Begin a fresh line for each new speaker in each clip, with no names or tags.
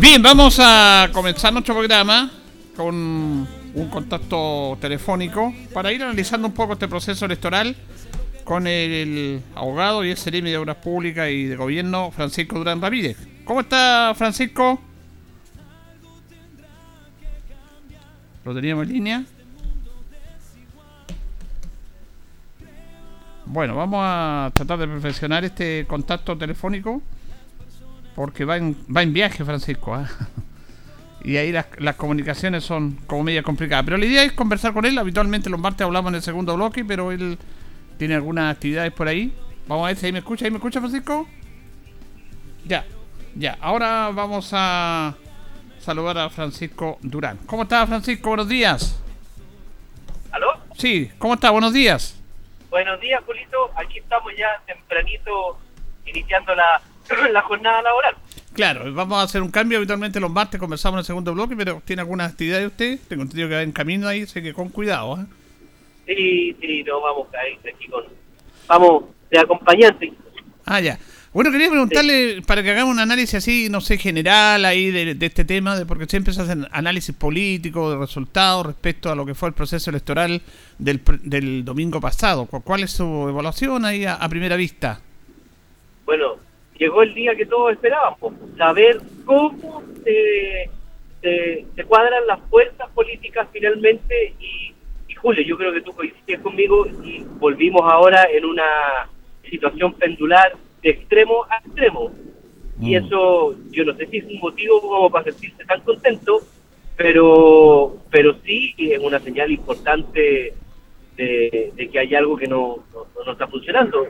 Bien, vamos a comenzar nuestro programa con un contacto telefónico para ir analizando un poco este proceso electoral con el abogado y el CEREMI de Obras Públicas y de Gobierno, Francisco Durán Ramírez. ¿Cómo está, Francisco? ¿Lo teníamos en línea? Bueno, vamos a tratar de perfeccionar este contacto telefónico porque va en, va en viaje, Francisco. ¿ah? Y ahí las, las comunicaciones son como media complicadas. Pero la idea es conversar con él. Habitualmente los martes hablamos en el segundo bloque, pero él tiene algunas actividades por ahí. Vamos a ver si ahí me escucha. ¿Ahí me escucha, Francisco? Ya, ya. Ahora vamos a saludar a Francisco Durán. ¿Cómo está, Francisco? Buenos días.
¿Aló?
Sí, ¿cómo está? Buenos días.
Buenos días, Julito. Aquí estamos ya tempranito iniciando la, la jornada laboral.
Claro, vamos a hacer un cambio. Habitualmente los martes conversamos en el segundo bloque, pero ¿tiene algunas actividades usted? Tengo entendido que va en camino ahí, sé que con cuidado. ¿eh?
Sí, sí, no vamos a ir aquí con... Vamos de acompañante.
Ah, ya. Bueno, quería preguntarle para que hagamos un análisis así, no sé, general ahí de, de este tema, de porque siempre se hacen análisis políticos, de resultados respecto a lo que fue el proceso electoral del, del domingo pasado. ¿Cu- ¿Cuál es su evaluación ahí a, a primera vista?
Bueno, llegó el día que todos esperábamos, saber cómo se, se, se cuadran las fuerzas políticas finalmente y, y Julio, yo creo que tú coincides conmigo y volvimos ahora en una situación pendular de extremo a extremo. Y
Mm.
eso, yo no sé si es un motivo como para sentirse tan contento, pero, pero sí es una señal importante de, de que hay algo que no, no, no está funcionando.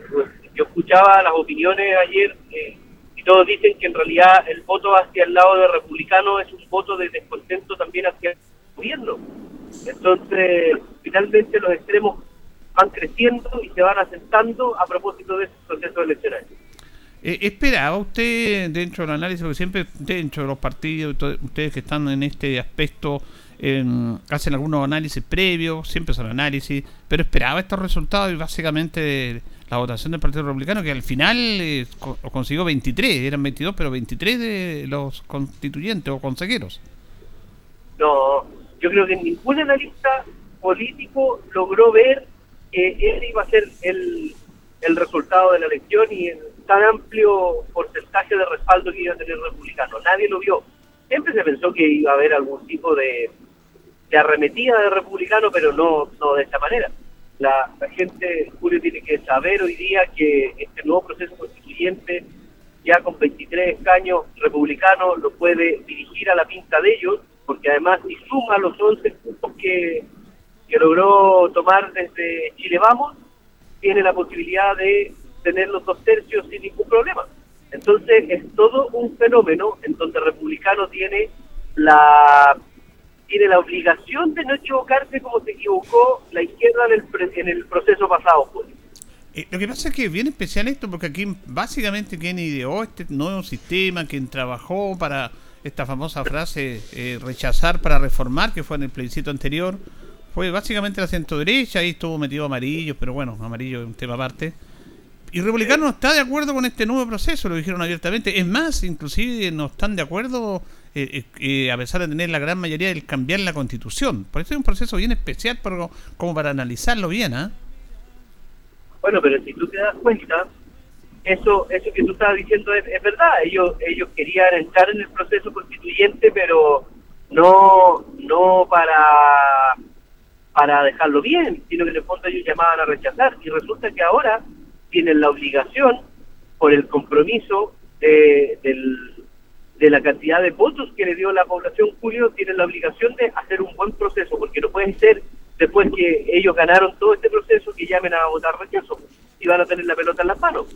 Yo escuchaba las opiniones ayer eh, y todos dicen que en realidad el voto hacia el lado de republicano es un voto de descontento también hacia el gobierno. Entonces, finalmente los extremos van creciendo y se van asentando a propósito de ese proceso electoral.
Eh, ¿Esperaba usted, dentro del análisis, porque siempre dentro de los partidos, ustedes que están en este aspecto, eh, hacen algunos análisis previos, siempre son análisis, pero esperaba estos resultados y básicamente la votación del Partido Republicano, que al final eh, co- consiguió 23, eran 22, pero 23 de los constituyentes o consejeros.
No, yo creo que ningún analista político logró ver que ese iba a ser el, el resultado de la elección y el tan amplio porcentaje de respaldo que iba a tener el republicano. Nadie lo vio. Siempre se pensó que iba a haber algún tipo de, de arremetida de republicano, pero no, no de esta manera. La, gente, Julio, tiene que saber hoy día que este nuevo proceso constituyente, ya con 23 escaños republicanos, lo puede dirigir a la pinta de ellos, porque además si suma los 11 puntos que, que logró tomar desde Chile Vamos, tiene la posibilidad de tener los dos tercios sin ningún problema. Entonces es todo un fenómeno en donde Republicano tiene la tiene la obligación de no equivocarse como se equivocó la izquierda en el, en el proceso pasado. Pues.
Eh, lo que pasa es que es bien especial esto, porque aquí básicamente quien ideó este nuevo sistema, quien trabajó para esta famosa frase eh, rechazar para reformar, que fue en el plebiscito anterior, fue básicamente la centro derecha, ahí estuvo metido amarillo, pero bueno, amarillo es un tema aparte. Y Republicano no está de acuerdo con este nuevo proceso, lo dijeron abiertamente. Es más, inclusive no están de acuerdo, eh, a pesar de tener la gran mayoría, del cambiar la constitución. Por eso es un proceso bien especial, pero como para analizarlo bien, ¿ah?
Bueno, pero si tú te das cuenta, eso eso que tú estabas diciendo es, verdad. Ellos ellos querían entrar en el proceso constituyente, pero no no para para dejarlo bien, sino que en el fondo ellos llamaban a rechazar. Y resulta que ahora tienen la obligación, por el compromiso de, de la cantidad de votos que le dio la población Julio, tienen la obligación de hacer un buen proceso, porque no puede ser después que ellos ganaron todo este proceso, que llamen a votar rechazo y van a tener la pelota en las manos.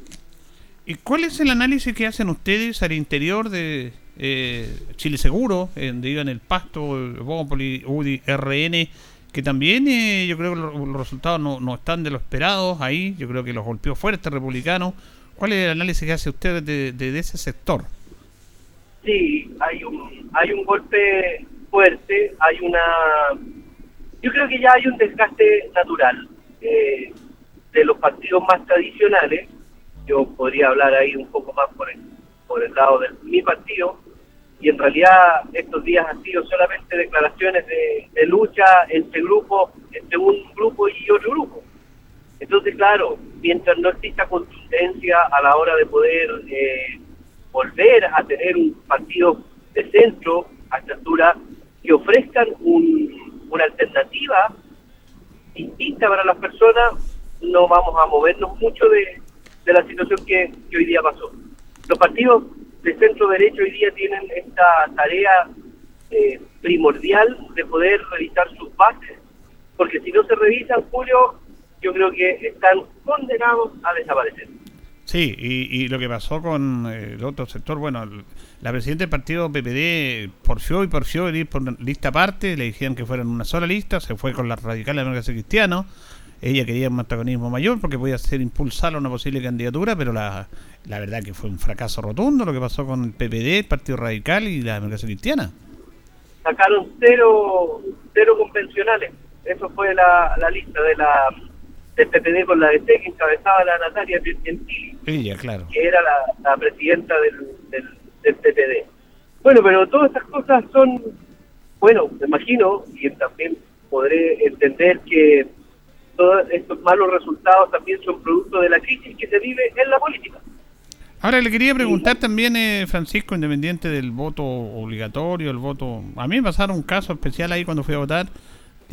¿Y cuál es el análisis que hacen ustedes al interior de eh, Chile Seguro, de en el Pasto, Bópoli, UDI, RN, que también eh, yo creo que los, resultados no, no, están de lo esperados ahí, yo creo que los golpeó fuerte republicano. ¿Cuál es el análisis que hace usted de, de, ese sector?
Sí, hay un, hay un golpe fuerte, hay una yo creo que ya hay un desgaste natural eh, de los partidos más tradicionales. Yo podría hablar ahí un poco más por el, por el lado de mi partido. Y en realidad estos días han sido solamente declaraciones de, lucha entre grupos, entre un grupo y otro grupo. Entonces, claro, mientras no exista consistencia a la hora de poder eh, volver a tener un partido de centro a esta altura que ofrezcan un, una alternativa distinta para las personas, no vamos a movernos mucho de, la situación que, hoy día pasó. Los partidos de centro derecho hoy día tienen esta tarea eh, primordial de poder revisar sus bases, porque si no se revisan, Julio, yo creo que están condenados a desaparecer.
Sí, y, lo que pasó con eh, el otro sector, bueno, la presidenta del partido PPD porfió y porfió ir por lista aparte, le dijeron que fueran una sola lista, se fue con la radical de la democracia cristiana, ella quería un antagonismo mayor porque podía ser impulsar una posible candidatura, pero la, la verdad que fue un fracaso rotundo lo que pasó con el PPD, el Partido Radical y la democracia cristiana.
Sacaron cero, cero convencionales, eso fue la, la lista de la del PPD con la DC que encabezaba la Natalia
Ella, claro.
que era la, presidenta del, del, PPD. Bueno, pero todas estas cosas son, bueno, me imagino, y también podré entender que todos estos malos resultados también son producto de la crisis que se vive en la política.
Ahora le quería preguntar también, eh, Francisco, independiente del voto obligatorio, el voto... A mí me pasaron un caso especial ahí cuando fui a votar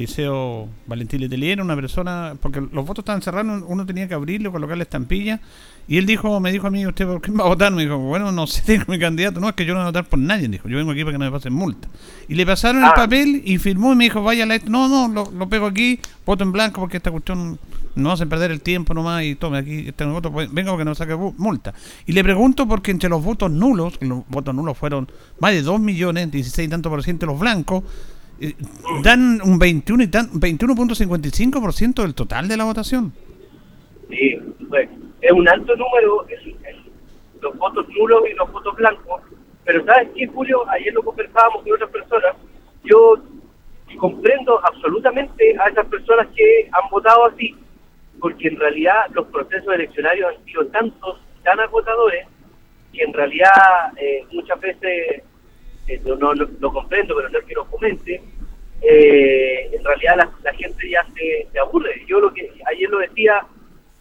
Liceo Valentín Letelier, una persona, porque los votos estaban cerrados, uno tenía que abrirlo, colocarle estampilla, y él dijo, me dijo a mí, ¿usted por qué va a votar? Me dijo, bueno, no sé, tengo mi candidato, no, es que yo no voy a votar por nadie, dijo, yo vengo aquí para que no me pasen multa. Y le pasaron el ah. papel y firmó y me dijo, vaya, no, no, lo, pego aquí, voto en blanco porque esta cuestión no hacen perder el tiempo nomás y tome aquí, este voto, pues, venga porque no saque multa. Y le pregunto porque entre los votos nulos, los votos nulos fueron más de 2 millones, 16 y tanto por ciento los blancos, eh, dan un 21 y 21.55% del total de la votación.
Sí, pues, es un alto número, los votos nulos y los votos blancos. Pero ¿sabes qué, Julio? Ayer lo conversábamos con otras personas. Yo comprendo absolutamente a esas personas que han votado así, porque en realidad los procesos eleccionarios han sido tantos, tan agotadores, que en realidad eh, muchas veces eh, no, lo comprendo, pero no es que lo comente, eh, en realidad la, gente ya se, aburre. Yo lo que ayer lo decía,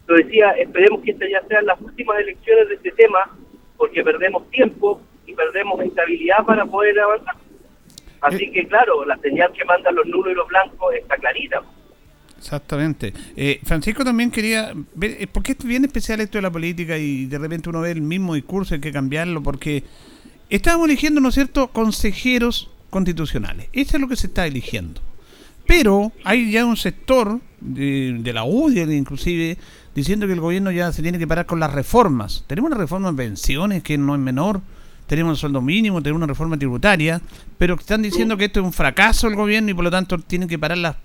lo decía, esperemos que estas ya sean las últimas elecciones de este tema, porque perdemos tiempo y perdemos estabilidad para poder avanzar. Así eh. que claro, la señal que mandan los nulos y los blancos está clarita.
Exactamente. Eh, Francisco también quería ver, ¿por qué es bien especial esto de la política y de repente uno ve el mismo discurso, hay que cambiarlo? Porque estábamos eligiendo, ¿no es cierto?, consejeros constitucionales. Eso es lo que se está eligiendo. Pero hay ya un sector de, la UDI inclusive diciendo que el gobierno ya se tiene que parar con las reformas. Tenemos una reforma en pensiones que no es menor, tenemos el sueldo mínimo, tenemos una reforma tributaria, pero están diciendo que esto es un fracaso del gobierno y por lo tanto tienen que parar las,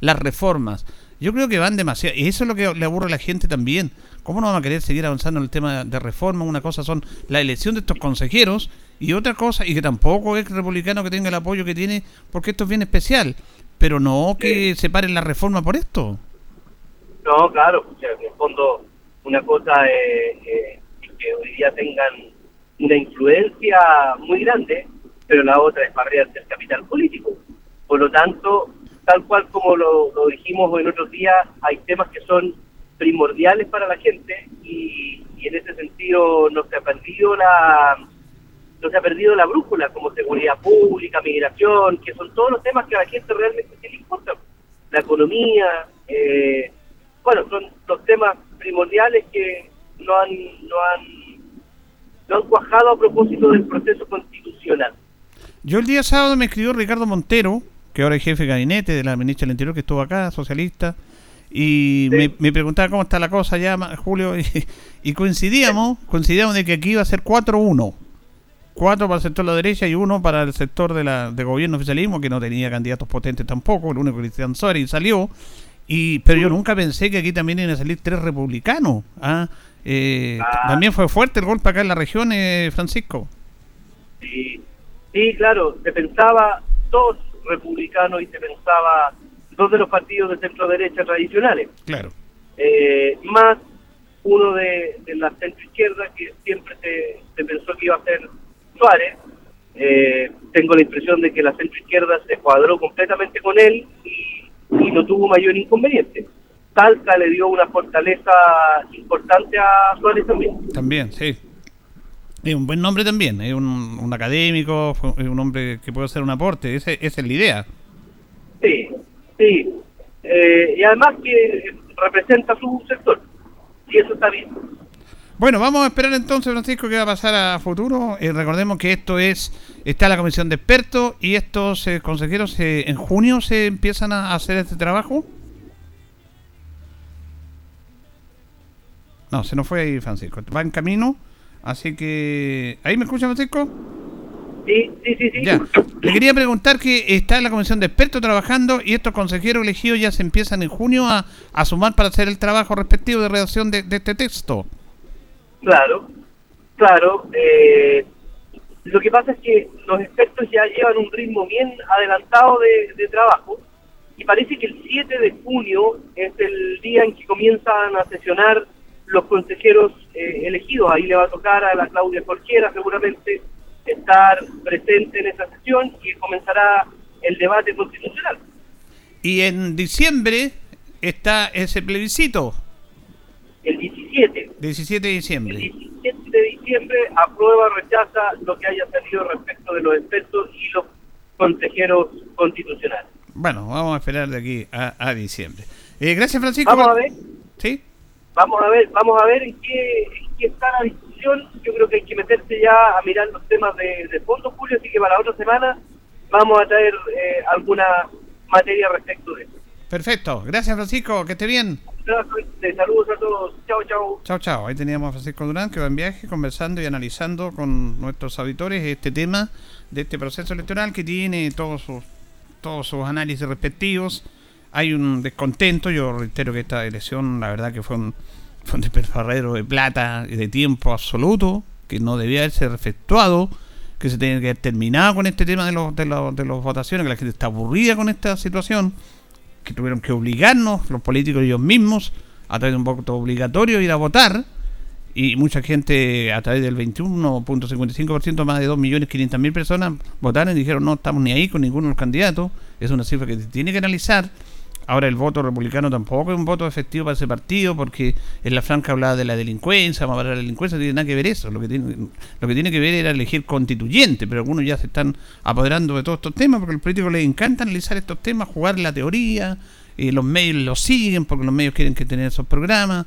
las reformas. Yo creo que van demasiado, y eso es lo que le aburre a la gente también. ¿Cómo no vamos a querer seguir avanzando en el tema de reforma? Una cosa son la elección de estos consejeros y otra cosa, y que tampoco es republicano que tenga el apoyo que tiene, porque esto es bien especial, pero no que se paren la reforma por esto.
No, claro, en el fondo una cosa es que hoy día tengan una influencia muy grande, pero la otra es barrearse el capital político. Por lo tanto, tal cual como lo, dijimos en otros días, hay temas que son primordiales para la gente y, en ese sentido no se ha perdido la no se ha perdido la brújula como seguridad pública, migración, que son todos los temas que a la gente realmente le importa. La economía, eh, bueno, son los temas primordiales que no han, no han, no han cuajado a propósito del proceso constitucional.
Yo el día sábado me escribió Ricardo Montero, que ahora es jefe de gabinete de la ministra del Interior que estuvo acá, socialista, y me, preguntaba cómo está la cosa ya, Julio, y, coincidíamos, coincidíamos de que aquí iba a ser 4-1. Cuatro para el sector de la derecha y uno para el sector de la de gobierno oficialismo, que no tenía candidatos potentes tampoco, el único Cristian Soria salió. Y, pero yo nunca pensé que aquí también iban a salir tres republicanos. ¿ah? Eh, ah. También fue fuerte el golpe acá en la región, eh, Francisco.
Sí, sí, claro, se pensaba dos republicanos y se pensaba dos de los partidos de centro derecha tradicionales.
Claro.
Eh, más uno de, la centro izquierda que siempre se, pensó que iba a ser Suárez. Eh, tengo la impresión de que la centro izquierda se cuadró completamente con él y, y no tuvo mayor inconveniente. Talca le dio una fortaleza importante a Suárez también.
También, sí. Es un buen nombre también, es un, académico, es un hombre que puede hacer un aporte, esa es la idea.
Sí. Eh, y además que representa su sector, y eso está bien.
Bueno, vamos a esperar entonces, Francisco, qué va a pasar a futuro. Eh, recordemos que esto es, está la comisión de expertos y estos eh, consejeros en junio se empiezan a hacer este trabajo. No, se nos fue ahí Francisco. Va en camino Así que... ¿Ahí me escucha, Francisco?
Sí, sí, sí, sí.
Ya. Le quería preguntar que está la comisión de expertos trabajando y estos consejeros elegidos ya se empiezan en junio a, a sumar para hacer el trabajo respectivo de redacción de, este texto.
Claro, claro. Eh, lo que pasa es que los expertos ya llevan un ritmo bien adelantado de, de trabajo y parece que el 7 de junio es el día en que comienzan a sesionar los consejeros eh, elegidos. Ahí le va a tocar a la Claudia Jorquera seguramente estar presente en esa sesión y comenzará el debate constitucional.
Y en diciembre está ese plebiscito.
El 17.
17 de diciembre.
El 17 de diciembre aprueba o rechaza lo que haya salido respecto de los expertos y los consejeros constitucionales.
Bueno, vamos a esperar de aquí a, diciembre. Eh, gracias, Francisco.
Vamos a ver.
Sí
vamos a ver vamos a ver en qué, está la discusión yo creo que hay que meterse ya a mirar los temas de, fondo Julio así que para la otra semana vamos a traer eh, alguna materia respecto de eso
perfecto. Gracias Francisco. Que esté bien.
Saludos a todos. Chao chao.
Chao chao. Ahí teníamos a Francisco Durán que va en viaje conversando y analizando con nuestros auditores este tema de este proceso electoral que tiene todos sus todos sus análisis respectivos. Hay un descontento. Yo reitero que esta elección, la verdad, que fue un, un desperfarrero de plata y de tiempo absoluto, que no debía haberse efectuado, que se tenía que haber terminado con este tema de los, de los, de los votaciones, que la gente está aburrida con esta situación, que tuvieron que obligarnos, los políticos ellos mismos, a través de un voto obligatorio, ir a votar. Y mucha gente, a través del 21.55%, más de 2.500.000 personas votaron y dijeron no estamos ni ahí con ninguno de los candidatos. Es una cifra que se tiene que analizar Ahora el voto republicano tampoco es un voto efectivo para ese partido porque en la franca hablaba de la delincuencia, vamos a la delincuencia, no tiene nada que ver eso. Lo que tiene, lo que tiene que ver era elegir constituyente, pero algunos ya se están apoderando de todos estos temas porque a los políticos les encanta analizar estos temas, jugar la teoría, y los medios lo siguen porque los medios quieren que tener esos programas,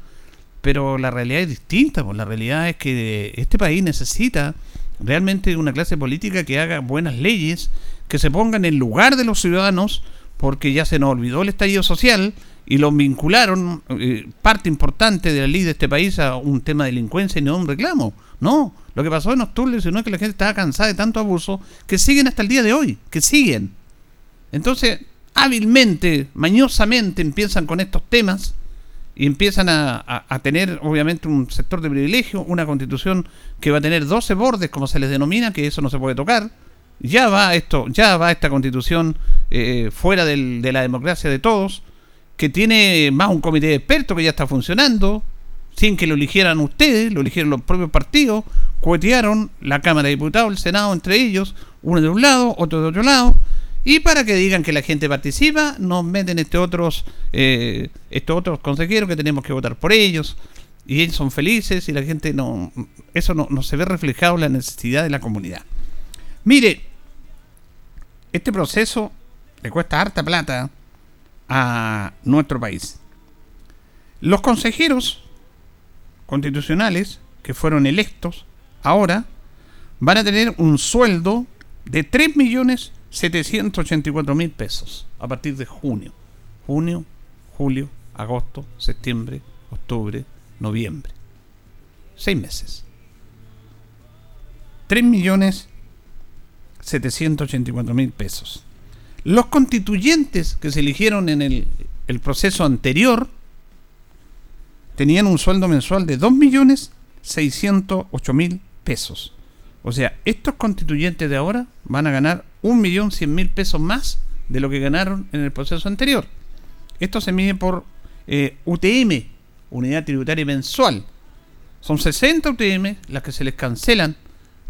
pero la realidad es distinta, pues la realidad es que este país necesita realmente una clase política que haga buenas leyes, que se pongan en lugar de los ciudadanos, porque ya se nos olvidó el estallido social y lo vincularon, eh, parte importante de la ley de este país, a un tema de delincuencia y no un reclamo. No, lo que pasó en octubre no es que la gente estaba cansada de tanto abuso que siguen hasta el día de hoy, que siguen. Entonces, hábilmente, mañosamente empiezan con estos temas y empiezan a, tener obviamente un sector de privilegio, una constitución que va a tener 12 bordes, como se les denomina, que eso no se puede tocar. Ya va esto, ya va esta constitución eh, fuera de la democracia de todos, que tiene más un comité de expertos que ya está funcionando, sin que lo eligieran ustedes, lo eligieron los propios partidos, cuetearon la Cámara de Diputados, el Senado entre ellos, uno de un lado, otro de otro lado, y para que digan que la gente participa, nos meten este otros, eh, estos otros consejeros que tenemos que votar por ellos. Y ellos son felices y la gente no. Eso no, se ve reflejado en la necesidad de la comunidad. Mire, este proceso le cuesta harta plata a nuestro país. Los consejeros constitucionales que fueron electos ahora van a tener un sueldo de 3 millones 784 mil pesos a partir de junio. Junio, julio, agosto, septiembre, octubre, noviembre. Seis meses. 3 millones 784 mil pesos. Los constituyentes que se eligieron en el, proceso anterior tenían un sueldo mensual de 2 millones 608 mil pesos. O sea, estos constituyentes de ahora van a ganar un millón cien mil pesos más de lo que ganaron en el proceso anterior. Esto se mide por eh, UTM, Unidad Tributaria Mensual. Son 60 UTM las que se les cancelan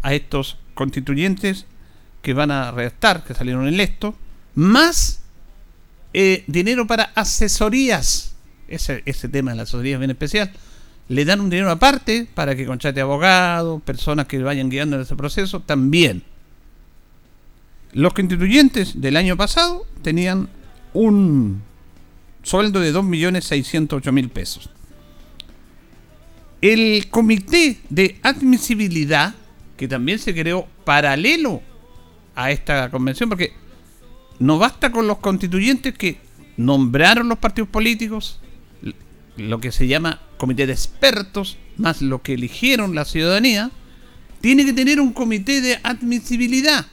a estos constituyentes que van a redactar, que salieron electos, más eh, dinero para asesorías. Ese, ese tema de la asesoría es bien especial. Le dan un dinero aparte para que contrate abogados, personas que vayan guiando en ese proceso, también. Los constituyentes del año pasado tenían un sueldo de 2.608.000 pesos. El comité de admisibilidad, que también se creó paralelo a esta convención, porque no basta con los constituyentes que nombraron los partidos políticos, lo que se llama comité de expertos, más lo que eligieron la ciudadanía, tiene que tener un comité de admisibilidad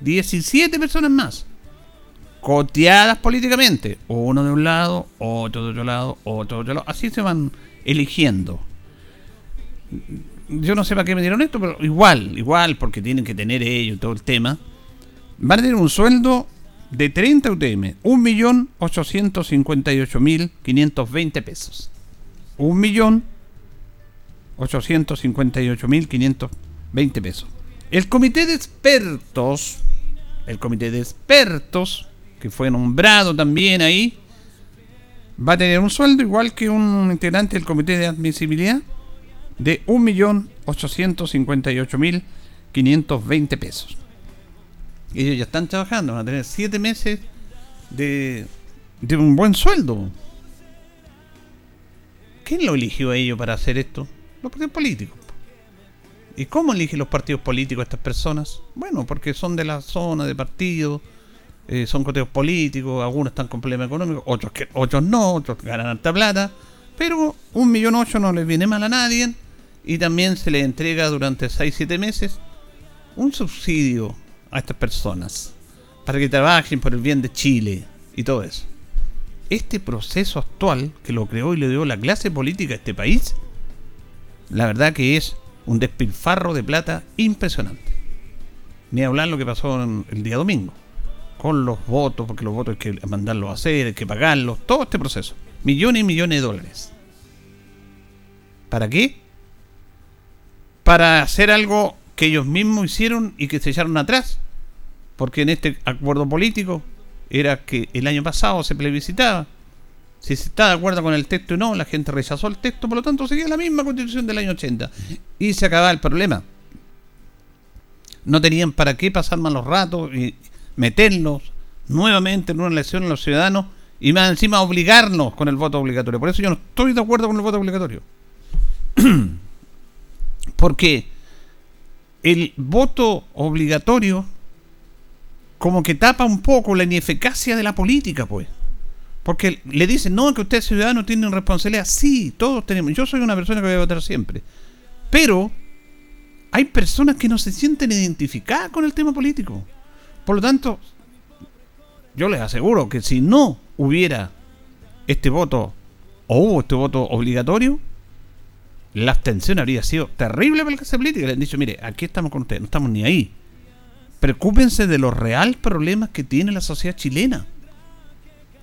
17 personas más, coteadas políticamente, uno de un lado, otro de otro lado, otro de otro lado, así se van eligiendo. Yo no sé para qué me dieron esto, pero igual, igual, porque tienen que tener ellos todo el tema. Van a tener un sueldo de 30 UTM, 1.858.520 pesos. 1.858.520 pesos. El comité de expertos el comité de expertos, que fue nombrado también ahí, va a tener un sueldo igual que un integrante del comité de admisibilidad de 1.858.520 pesos. Ellos ya están trabajando, van a tener 7 meses de, de un buen sueldo. ¿Quién lo eligió a ellos para hacer esto? Los partidos políticos. ¿Y cómo eligen los partidos políticos a estas personas? Bueno, porque son de la zona de partido, eh, son coteos políticos, algunos están con problemas económicos, otros, que, otros no, otros ganan alta plata, pero un millón ocho no les viene mal a nadie y también se les entrega durante 6-7 meses un subsidio a estas personas para que trabajen por el bien de Chile y todo eso. Este proceso actual que lo creó y le dio la clase política a este país, la verdad que es un despilfarro de plata impresionante. Ni hablar lo que pasó el día domingo, con los votos, porque los votos hay que mandarlos a hacer, hay que pagarlos, todo este proceso. Millones y millones de dólares. ¿Para qué? Para hacer algo que ellos mismos hicieron y que se echaron atrás. Porque en este acuerdo político era que el año pasado se plebiscitaba si se está de acuerdo con el texto o no, la gente rechazó el texto, por lo tanto seguía la misma constitución del año 80. Y se acababa el problema. No tenían para qué pasar malos ratos y meterlos nuevamente en una elección a los ciudadanos y más encima obligarnos con el voto obligatorio. Por eso yo no estoy de acuerdo con el voto obligatorio. Porque el voto obligatorio como que tapa un poco la ineficacia de la política, pues. Porque le dicen, no, que usted ciudadano tiene responsabilidad. Sí, todos tenemos. Yo soy una persona que voy a votar siempre. Pero hay personas que no se sienten identificadas con el tema político. Por lo tanto, yo les aseguro que si no hubiera este voto o hubo este voto obligatorio, la abstención habría sido terrible para la clase política. Le han dicho, mire, aquí estamos con ustedes, no estamos ni ahí. Preocúpense de los reales problemas que tiene la sociedad chilena.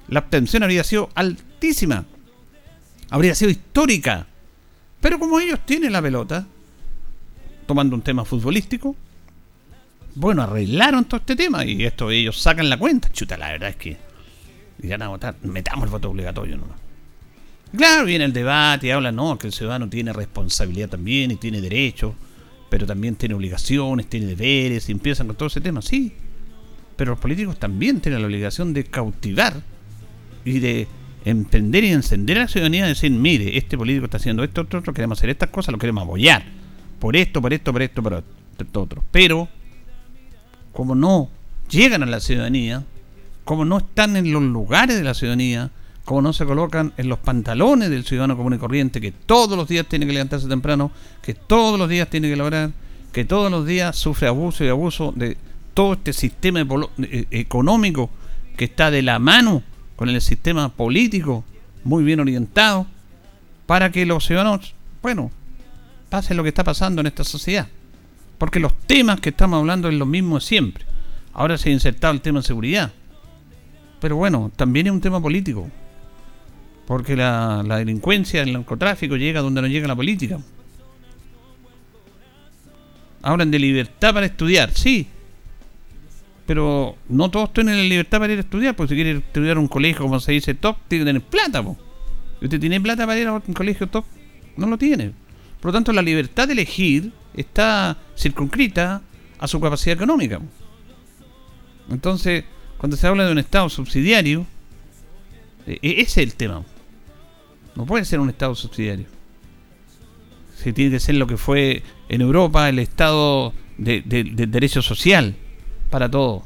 La abstención habría sido altísima. Habría sido histórica. Pero como ellos tienen la pelota, tomando un tema futbolístico, bueno, arreglaron todo este tema y esto ellos sacan la cuenta. Chuta, la verdad es que van a votar, metamos el voto obligatorio nomás. Claro, viene el debate y habla, no, que el ciudadano tiene responsabilidad también y tiene derechos, pero también tiene obligaciones, tiene deberes, y empiezan con todo ese tema, sí. Pero los políticos también tienen la obligación de cautivar y de emprender y encender a la ciudadanía y decir, mire, este político está haciendo esto, otro, queremos hacer estas cosas, lo queremos apoyar. Por esto, por esto, por esto, por esto, otro. Pero, como no llegan a la ciudadanía, como no están en los lugares de la ciudadanía, como no se colocan en los pantalones del ciudadano común y corriente, que todos los días tiene que levantarse temprano, que todos los días tiene que lograr, que todos los días sufre abuso y abuso de todo este sistema eh, económico que está de la mano con el sistema político muy bien orientado, para que los ciudadanos, bueno, pase lo que está pasando en esta sociedad. Porque los temas que estamos hablando es lo mismo siempre. Ahora se ha insertado el tema de seguridad. Pero bueno, también es un tema político. Porque la, delincuencia, el narcotráfico llega donde no llega la política. Hablan de libertad para estudiar, sí. Pero no todos tienen la libertad para ir a estudiar, porque si quiere estudiar un colegio, como se dice, top, tiene que tener plata. ¿Y usted tiene plata para ir a un colegio top? No lo tiene. Por lo tanto, la libertad de elegir está circunscrita a su capacidad económica. Entonces, cuando se habla de un Estado subsidiario, e, e, ese es el tema. No puede ser un Estado subsidiario. Si tiene que ser lo que fue en Europa el Estado de, derecho social para todo.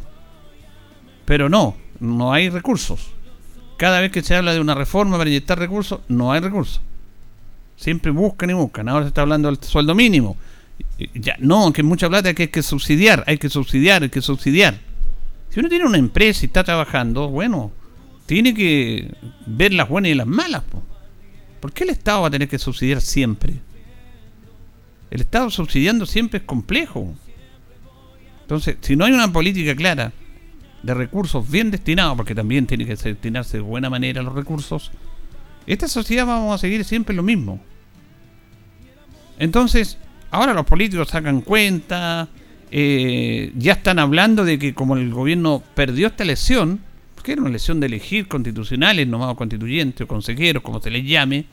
Pero no, no hay recursos. Cada vez que se habla de una reforma para inyectar recursos, no hay recursos. Siempre buscan y buscan. Ahora se está hablando del sueldo mínimo. Ya, no, que mucha plata que hay que subsidiar, hay que subsidiar, hay que subsidiar. Si uno tiene una empresa y está trabajando, bueno, tiene que ver las buenas y las malas. ¿Por qué el Estado va a tener que subsidiar siempre? El Estado subsidiando siempre es complejo. Entonces, si no hay una política clara de recursos bien destinados, porque también tiene que destinarse de buena manera los recursos, esta sociedad vamos a seguir siempre lo mismo. Entonces, ahora los políticos sacan cuenta, eh, ya están hablando de que como el gobierno perdió esta elección, que era una elección de elegir constitucionales, nomás constituyentes o consejeros, como se les llame,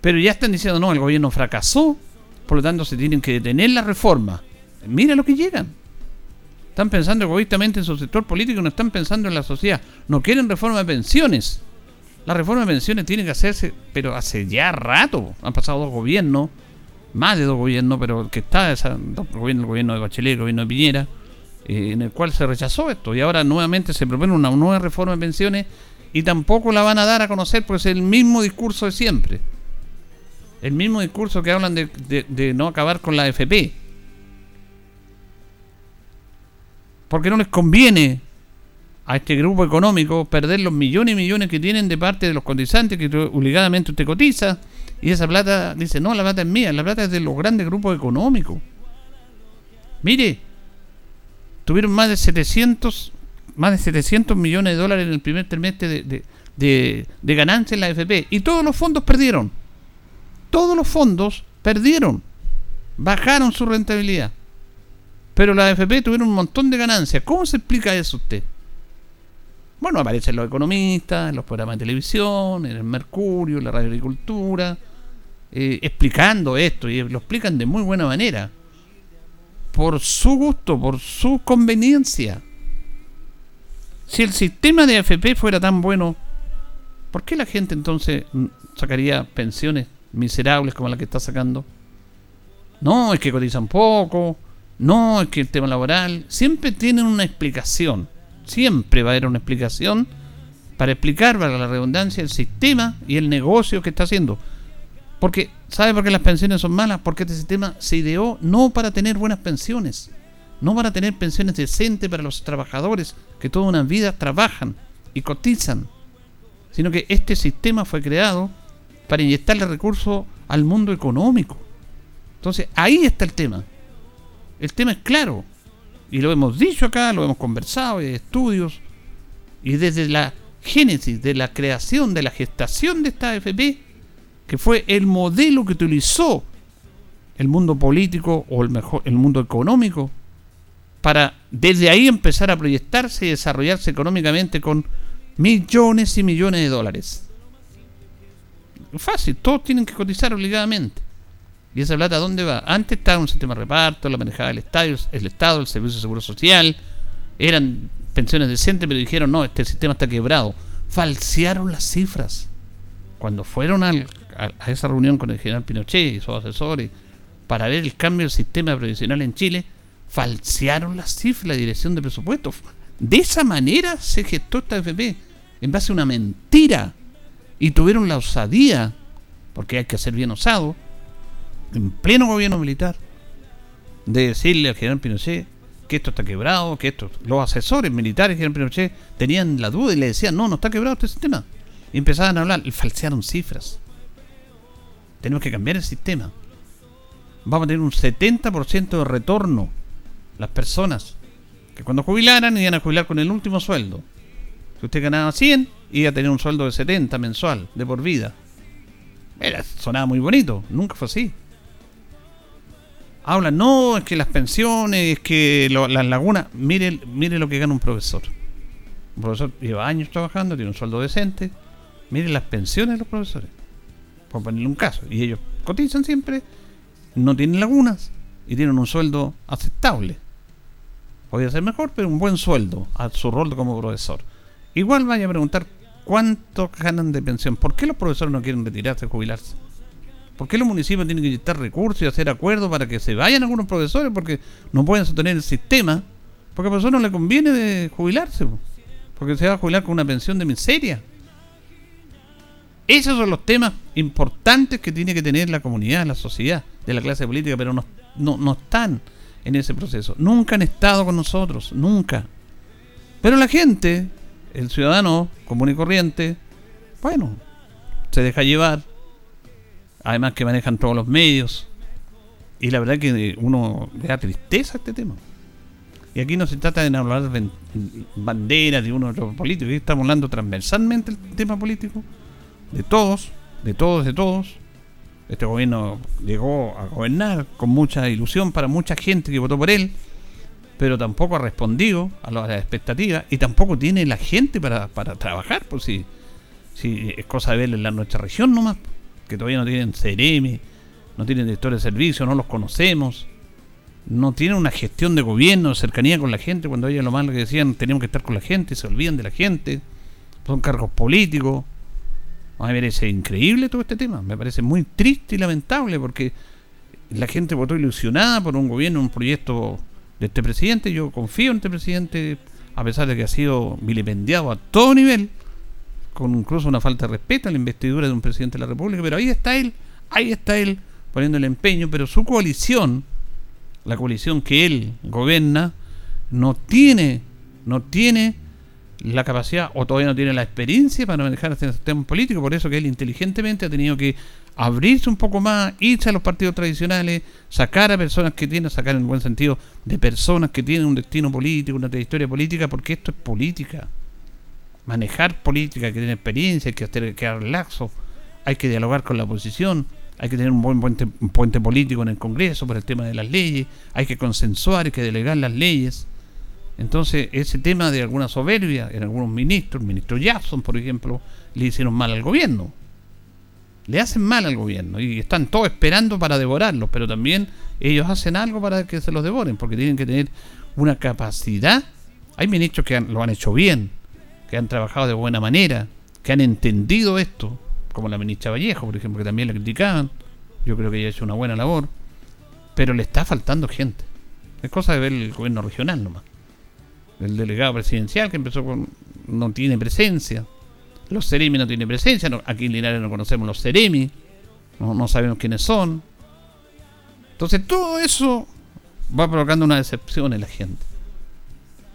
pero ya están diciendo, no, el gobierno fracasó, por lo tanto se tienen que detener la reforma. Mira lo que llegan. Están pensando egoístamente en su sector político, no están pensando en la sociedad. No quieren reforma de pensiones. La reforma de pensiones tiene que hacerse, pero hace ya rato. Han pasado dos gobiernos, más de dos gobiernos, pero que está esa, el gobierno de Bachelet, el gobierno de Piñera eh, en el cual se rechazó esto y ahora nuevamente se propone una nueva reforma de pensiones y tampoco la van a dar a conocer porque es el mismo discurso de siempre. El mismo discurso que hablan de, no acabar con la FP. Porque no les conviene a este grupo económico perder los millones y millones que tienen de parte de los cotizantes que obligadamente usted cotiza y esa plata dice, no, la plata es mía, la plata es de los grandes grupos económicos. Mire, tuvieron más de 700 más de 700 millones de dólares en el primer trimestre de, de, de, ganancia en la AFP. Y todos los fondos perdieron. Todos los fondos perdieron. Bajaron su rentabilidad. Pero la AFP tuvieron un montón de ganancias. ¿Cómo se explica eso usted? Bueno, aparecen los economistas, en los programas de televisión, en el Mercurio, en la Radio Agricultura, eh, explicando esto. Y lo explican de muy buena manera por su gusto, por su conveniencia. Si el sistema de AFP fuera tan bueno, ¿por qué la gente entonces sacaría pensiones miserables como la que está sacando? No, es que cotizan poco, no, es que el tema laboral, siempre tienen una explicación, siempre va a haber una explicación para explicar, para la redundancia, el sistema y el negocio que está haciendo. Porque, ¿sabe por qué las pensiones son malas? Porque este sistema se ideó no para tener buenas pensiones, no para tener pensiones decentes para los trabajadores que toda una vida trabajan y cotizan, sino que este sistema fue creado para inyectarle recursos al mundo económico. Entonces, ahí está el tema. El tema es claro. Y lo hemos dicho acá, lo hemos conversado, hay estudios. Y desde la génesis de la creación, de la gestación de esta AFP, que fue el modelo que utilizó el mundo político o el, mejor, el mundo económico para desde ahí empezar a proyectarse y desarrollarse económicamente con millones y millones de dólares. Fácil, todos tienen que cotizar obligadamente. ¿Y esa plata dónde va? Antes estaba un sistema de reparto, la manejaba el Estado, el Estado, el Servicio de Seguro Social, eran pensiones decentes, pero dijeron, no, este sistema está quebrado. Falsearon las cifras. Cuando fueron a, esa reunión con el general Pinochet y sus asesores para ver el cambio del sistema previsional en Chile, falsearon las cifras, la dirección de presupuestos. De esa manera se gestó esta FP, en base a una mentira. Y tuvieron la osadía, porque hay que ser bien osado, en pleno gobierno militar, de decirle al general Pinochet que esto está quebrado, que esto... Los asesores militares del general Pinochet tenían la duda y le decían, no, no está quebrado este sistema. Y empezaban a hablar falsearon cifras. Tenemos que cambiar el sistema. Vamos a tener un 70% de retorno. Las personas que cuando jubilaran iban a jubilar con el último sueldo. Si usted ganaba 100, iba a tener un sueldo de 70 mensual, de por vida. Era, sonaba muy bonito, nunca fue así hablan, no, es que las pensiones, es que las lagunas. Mire, mire lo que gana un profesor. Un profesor lleva años trabajando, tiene un sueldo decente. Mire las pensiones de los profesores. Por ponerle un caso. Y ellos cotizan siempre, no tienen lagunas y tienen un sueldo aceptable. Podría ser mejor, pero un buen sueldo a su rol como profesor. Igual vaya a preguntar cuánto ganan de pensión. ¿Por qué los profesores no quieren retirarse, jubilarse? ¿Por qué los municipios tienen que inyectar recursos y hacer acuerdos para que se vayan algunos profesores? Porque no pueden sostener el sistema. Porque a profesor no le conviene de jubilarse. Porque se va a jubilar con una pensión de miseria. Esos son los temas importantes que tiene que tener la comunidad, la sociedad, de la clase política, pero no, no, no están en ese proceso. Nunca han estado con nosotros, nunca. Pero la gente, el ciudadano común y corriente, bueno, se deja llevar, además que manejan todos los medios. Y la verdad que uno le da tristeza a este tema. Y aquí no se trata de hablar de banderas de uno u otro político, aquí estamos hablando transversalmente el tema político, de todos, de todos, de todos. Este gobierno llegó a gobernar con mucha ilusión para mucha gente que votó por él, pero tampoco ha respondido a las expectativas y tampoco tiene la gente para, para trabajar, por si, si es cosa de verlo en la nuestra región nomás que todavía no tienen CRM, no tienen director de servicio, no los conocemos, no tienen una gestión de gobierno, cercanía con la gente, cuando ellos lo malo que decían, tenemos que estar con la gente, se olvidan de la gente, son cargos políticos. A parece increíble todo este tema, me parece muy triste y lamentable porque la gente votó ilusionada por un gobierno, un proyecto de este presidente, yo confío en este presidente, a pesar de que ha sido vilipendiado a todo nivel, con incluso una falta de respeto a la investidura de un presidente de la República, pero ahí está él, ahí está él poniendo el empeño, pero su coalición, la coalición que él gobierna, no tiene, no tiene la capacidad o todavía no tiene la experiencia para manejar este sistema político, por eso que él inteligentemente ha tenido que abrirse un poco más, irse a los partidos tradicionales, sacar a personas que tienen, sacar en buen sentido, de personas que tienen un destino político, una trayectoria política, porque esto es política manejar política, que tener experiencia, hay que hacer quedar laxo, hay que dialogar con la oposición, hay que tener un buen puente, un puente político en el Congreso por el tema de las leyes, hay que consensuar, hay que delegar las leyes. Entonces, ese tema de alguna soberbia en algunos ministros, el ministro Jackson, por ejemplo, le hicieron mal al gobierno. Le hacen mal al gobierno y están todos esperando para devorarlos, pero también ellos hacen algo para que se los devoren, porque tienen que tener una capacidad. Hay ministros que lo han hecho bien, que han trabajado de buena manera, que han entendido esto, como la ministra Vallejo, por ejemplo, que también la criticaban. Yo creo que ella ha hecho una buena labor, pero le está faltando gente. Es cosa de ver el gobierno regional nomás. El delegado presidencial que empezó con. no tiene presencia. Los Ceremi no tienen presencia. aquí en Linares no conocemos los Ceremi. no, no sabemos quiénes son. Entonces todo eso va provocando una decepción en la gente.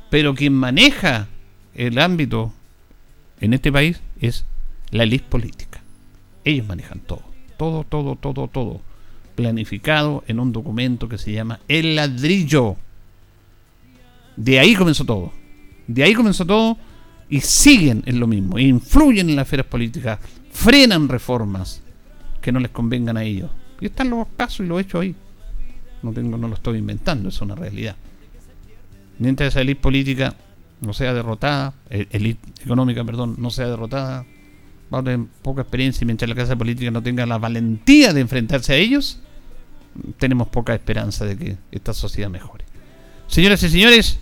Pero quien maneja el ámbito en este país es la élite política. Ellos manejan todo, todo, todo, todo, todo. Planificado en un documento que se llama El ladrillo. De ahí comenzó todo. De ahí comenzó todo y siguen en lo mismo. Influyen en las esferas políticas, frenan reformas que no les convengan a ellos. Y están los casos y lo he hecho ahí. No, tengo, no lo estoy inventando, es una realidad. Mientras esa élite política no sea derrotada, élite económica, perdón, no sea derrotada, va a tener poca experiencia y mientras la clase política no tenga la valentía de enfrentarse a ellos, tenemos poca esperanza de que esta sociedad mejore. Señoras y señores,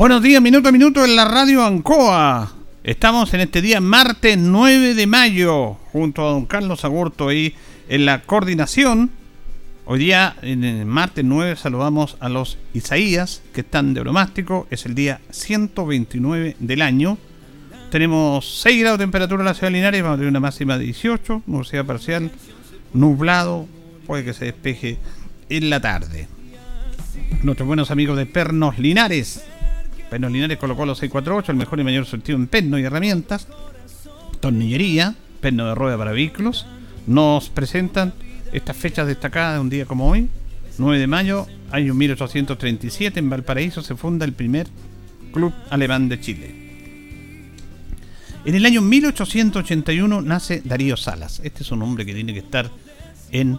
Buenos días, minuto a minuto en la radio Ancoa. Estamos en este día martes 9 de mayo, junto a don Carlos Agurto ahí en la coordinación. Hoy día, en el martes 9, saludamos a los Isaías, que están de bromástico. Es el día 129 del año. Tenemos 6 grados de temperatura en la ciudad de Linares, vamos a tener una máxima de 18, nubosidad parcial, nublado, puede que se despeje en la tarde. Nuestros buenos amigos de Pernos Linares Pernos Linares colocó los 648, el mejor y mayor surtido en perno y herramientas, tornillería, perno de rueda para vehículos. Nos presentan estas fechas destacadas de un día como hoy, 9 de mayo, año 1837, en Valparaíso se funda el primer club alemán de Chile. En el año 1881 nace Darío Salas. Este es un hombre que tiene que estar en,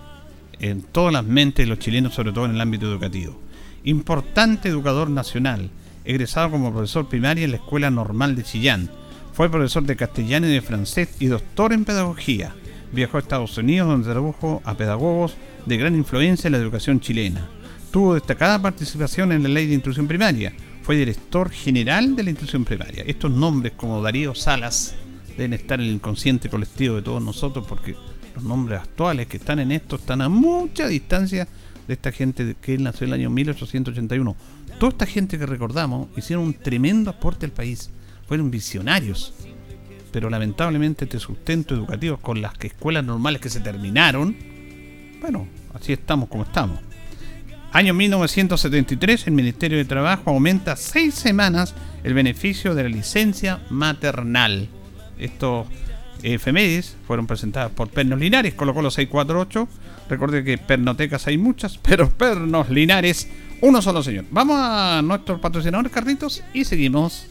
en todas las mentes de los chilenos, sobre todo en el ámbito educativo. Importante educador nacional, egresado como profesor primario en la Escuela Normal de Chillán. Fue profesor de castellano y de francés y doctor en pedagogía. Viajó a Estados Unidos donde tradujo a pedagogos de gran influencia en la educación chilena. Tuvo destacada participación en la ley de instrucción primaria. Fue director general de la instrucción primaria. Estos nombres como Darío Salas deben estar en el inconsciente colectivo de todos nosotros porque los nombres actuales que están en esto están a mucha distancia esta gente que nació en el año 1881 toda esta gente que recordamos hicieron un tremendo aporte al país. Fueron visionarios. Pero lamentablemente este sustento educativo con las escuelas normales que se terminaron, bueno, así estamos como estamos. Año 1973, el Ministerio de Trabajo aumenta seis semanas el beneficio de la licencia maternal. Estos efemérides fueron presentadas por Pernos Linares, colocó los 648. Recuerde que pernotecas hay muchas, pero Pernos Linares uno solo, señor. Vamos a nuestros patrocinadores, Carlitos, y seguimos.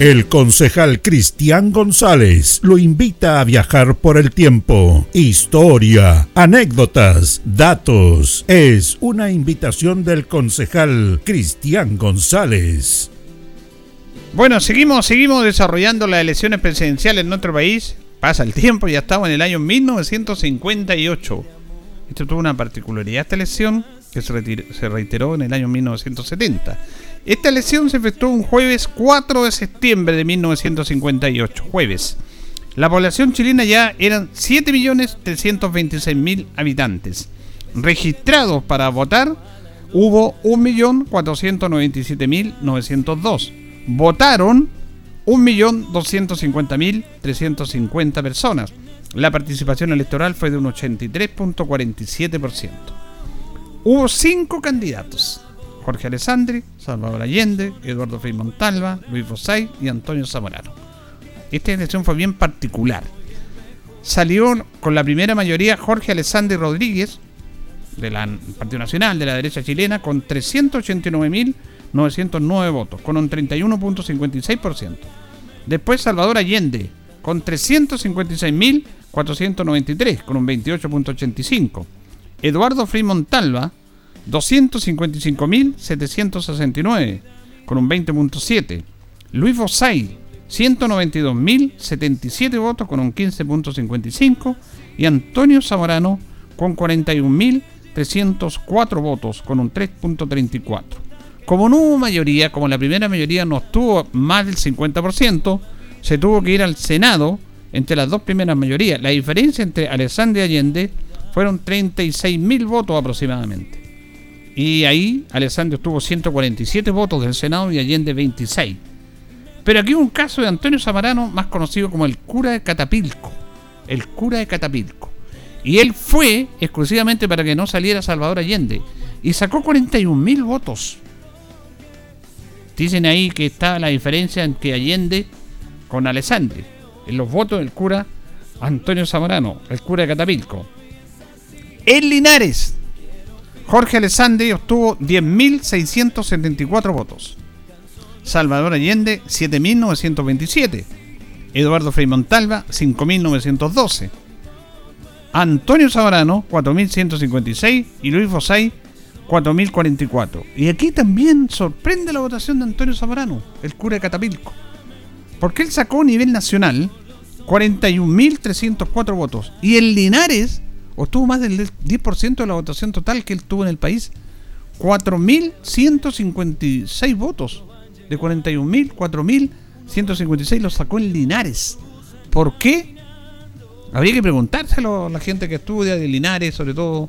El concejal Cristian González lo invita a viajar por el tiempo. Historia, anécdotas, datos. Es una invitación del concejal Cristian González.
Bueno, seguimos, seguimos desarrollando las elecciones presidenciales en nuestro país. Pasa el tiempo, ya estamos en el año 1958. Esto tuvo una particularidad esta elección que se reiteró en el año 1970. Esta elección se efectuó un jueves 4 de septiembre de 1958, jueves. La población chilena ya eran 7.326.000 habitantes. Registrados para votar hubo 1.497.902. Votaron 1.250.350 personas. La participación electoral fue de un 83.47%. Hubo cinco candidatos. Jorge Alessandri, Salvador Allende, Eduardo Frei Montalva, Luis Bosay y Antonio Zamorano. Esta elección fue bien particular. Salió con la primera mayoría Jorge Alessandri Rodríguez, del Partido Nacional de la derecha chilena, con 389.909 votos, con un 31.56%. Después Salvador Allende, con 356.493, con un 28.85%. Eduardo Frei Montalva, 255.769, con un 20.7. Luis Bosay, 192.077 votos, con un 15.55. Y Antonio Zamorano, con 41.304 votos, con un 3.34. Como no hubo mayoría, como la primera mayoría no estuvo más del 50%, se tuvo que ir al Senado entre las dos primeras mayorías. La diferencia entre Alessandro y Allende fueron 36.000 votos aproximadamente. Y ahí Alessandro tuvo 147 votos del Senado y Allende 26. Pero aquí un caso de Antonio Zamarano, más conocido como el cura de Catapilco. El cura de Catapilco. Y él fue exclusivamente para que no saliera Salvador Allende. Y sacó 41.000 votos. Dicen ahí que está la diferencia entre Allende con Alessandro. En los votos del cura Antonio Zamorano, el cura de Catapilco. En Linares, Jorge Alessandri obtuvo 10.674 votos. Salvador Allende, 7.927. Eduardo Frei Montalva, 5.912. Antonio Sabrano, 4.156. Y Luis Fosay, 4.044. Y aquí también sorprende la votación de Antonio Sabrano, el cura de Catapilco. Porque él sacó a nivel nacional 41.304 votos. Y en Linares obtuvo más del 10% de la votación total que él tuvo en el país. 4.156 votos. De 41.000, 4.156 los sacó en Linares. ¿Por qué? Habría que preguntárselo a la gente que estudia de Linares, sobre todo.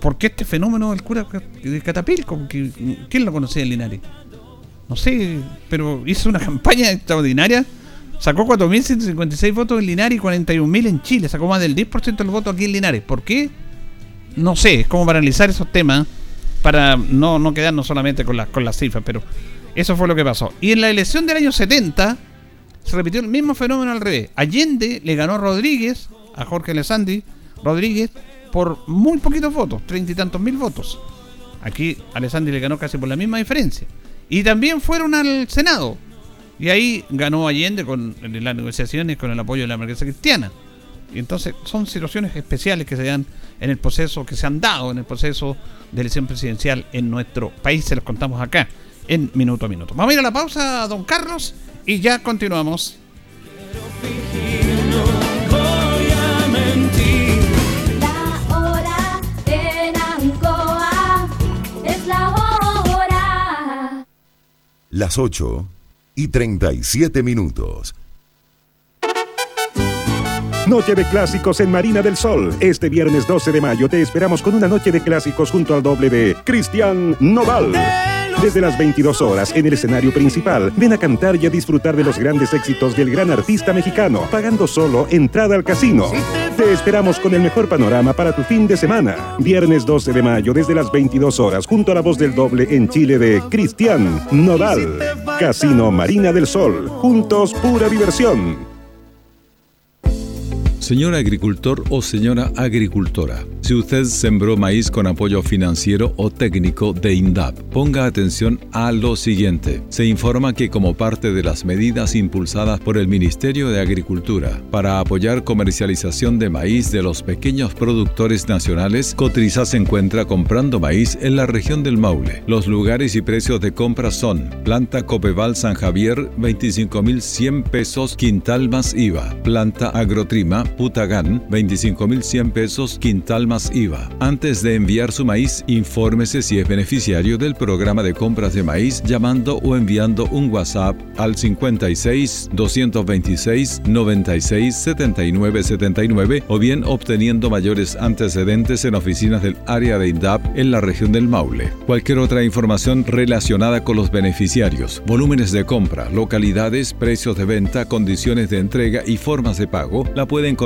¿Por qué este fenómeno del cura de Catapilco? ¿Quién lo conocía en Linares? No sé, pero hizo una campaña extraordinaria Sacó 4.156 votos en Linares y 41.000 en Chile. Sacó más del 10% de los votos aquí en Linares. ¿Por qué? No sé, es como para analizar esos temas, para no, no quedarnos solamente con, con las cifras, pero eso fue lo que pasó. Y en la elección del año 70 se repitió el mismo fenómeno al revés. Allende le ganó a Rodríguez, a Jorge Alessandri Rodríguez, por muy poquitos votos, treinta y tantos mil votos. Aquí Alessandri le ganó casi por la misma diferencia. Y también fueron al Senado Y ahí ganó Allende con en las negociaciones con el apoyo de la emergencia cristiana. Y entonces son situaciones especiales que se dan en el proceso, que se han dado en el proceso de elección presidencial en nuestro país. Se los contamos acá en minuto a minuto. Vamos a ir a la pausa, don Carlos, y ya continuamos.
La hora en Ancoa es la hora.
Las 8 y 37 minutos.
Noche de clásicos en Marina del Sol. Este viernes 12 de mayo te esperamos con una noche de clásicos junto al doble de Cristian Noval. Desde las 22 horas en el escenario principal, ven a cantar y a disfrutar de los grandes éxitos del gran artista mexicano, pagando solo entrada al casino. Te esperamos con el mejor panorama para tu fin de semana. Viernes 12 de mayo desde las 22 horas junto a la voz del doble en Chile de Cristian Nodal. Casino Marina del Sol. Juntos pura diversión.
Señor agricultor o señora agricultora, si usted sembró maíz con apoyo financiero o técnico de INDAP, ponga atención a lo siguiente. Se informa que como parte de las medidas impulsadas por el Ministerio de Agricultura para apoyar comercialización de maíz de los pequeños productores nacionales, Cotriza se encuentra comprando maíz en la región del Maule. Los lugares y precios de compra son planta Copeval San Javier 25.100 pesos quintal más IVA, planta Agrotrima Putagán, 25.100 pesos quintal más IVA. Antes de enviar su maíz, infórmese si es beneficiario del programa de compras de maíz llamando o enviando un WhatsApp al 56 226 96 79 79 o bien obteniendo mayores antecedentes en oficinas del área de INDAP en la región del Maule. Cualquier otra información relacionada con los beneficiarios, volúmenes de compra, localidades, precios de venta, condiciones de entrega y formas de pago la puede encontrar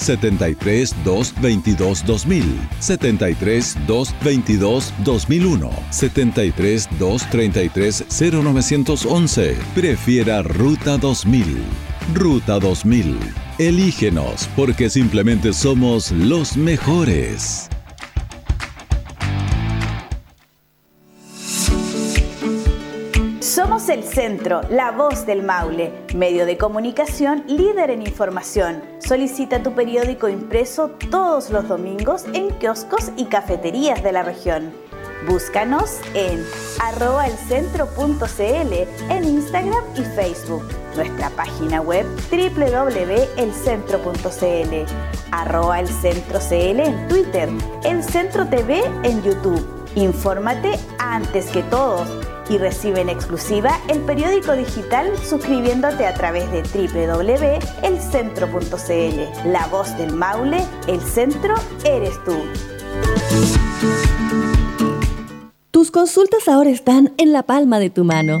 73 222 2000, 73 222 2001, 73 233 0911. Prefiera Ruta 2000. Ruta 2000. Elígenos porque simplemente somos los mejores.
Somos el centro, la voz del Maule, medio de comunicación líder en información. Solicita tu periódico impreso todos los domingos en kioscos y cafeterías de la región. Búscanos en arroba elcentro.cl en Instagram y Facebook. Nuestra página web www.elcentro.cl arroba elcentro.cl en Twitter, El Centro TV en YouTube. Infórmate antes que todos y recibe en exclusiva el periódico digital suscribiéndote a través de www.elcentro.cl. La voz del Maule, el centro eres tú.
Tus consultas ahora están en la palma de tu mano.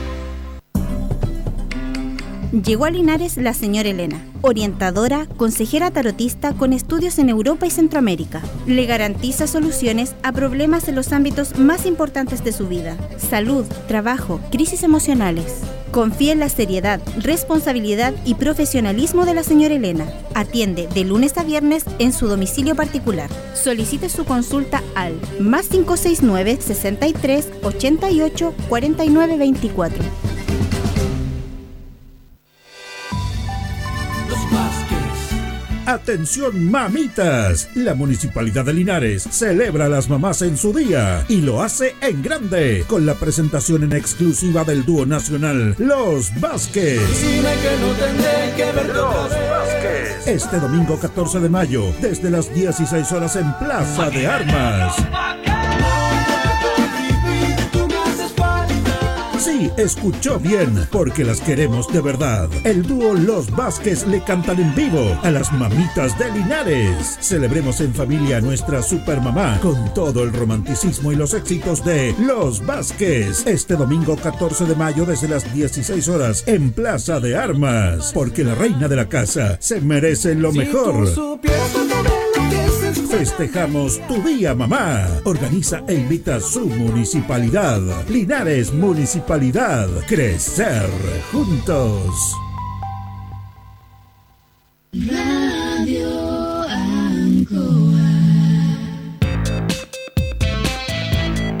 Llegó a Linares la señora Elena, orientadora, consejera tarotista con estudios en Europa y Centroamérica. Le garantiza soluciones a problemas en los ámbitos más importantes de su vida, salud, trabajo, crisis emocionales. Confía en la seriedad, responsabilidad y profesionalismo de la señora Elena. Atiende de lunes a viernes en su domicilio particular. Solicite su consulta al más 569 63 88 49 24.
Atención mamitas, la Municipalidad de Linares celebra a las mamás en su día y lo hace en grande con la presentación en exclusiva del dúo nacional Los Vázquez.
Que no tendré que otra vez.
este domingo 14 de mayo, desde las 16 horas en Plaza de Armas. Sí, escuchó bien, porque las queremos de verdad. El dúo Los Vázquez le cantan en vivo a las mamitas de Linares. Celebremos en familia a nuestra supermamá con todo el romanticismo y los éxitos de Los Vázquez. Este domingo 14 de mayo desde las 16 horas en Plaza de Armas. Porque la reina de la casa se merece lo mejor. Festejamos tu día, mamá. Organiza e invita a su municipalidad. Linares Municipalidad. Crecer juntos.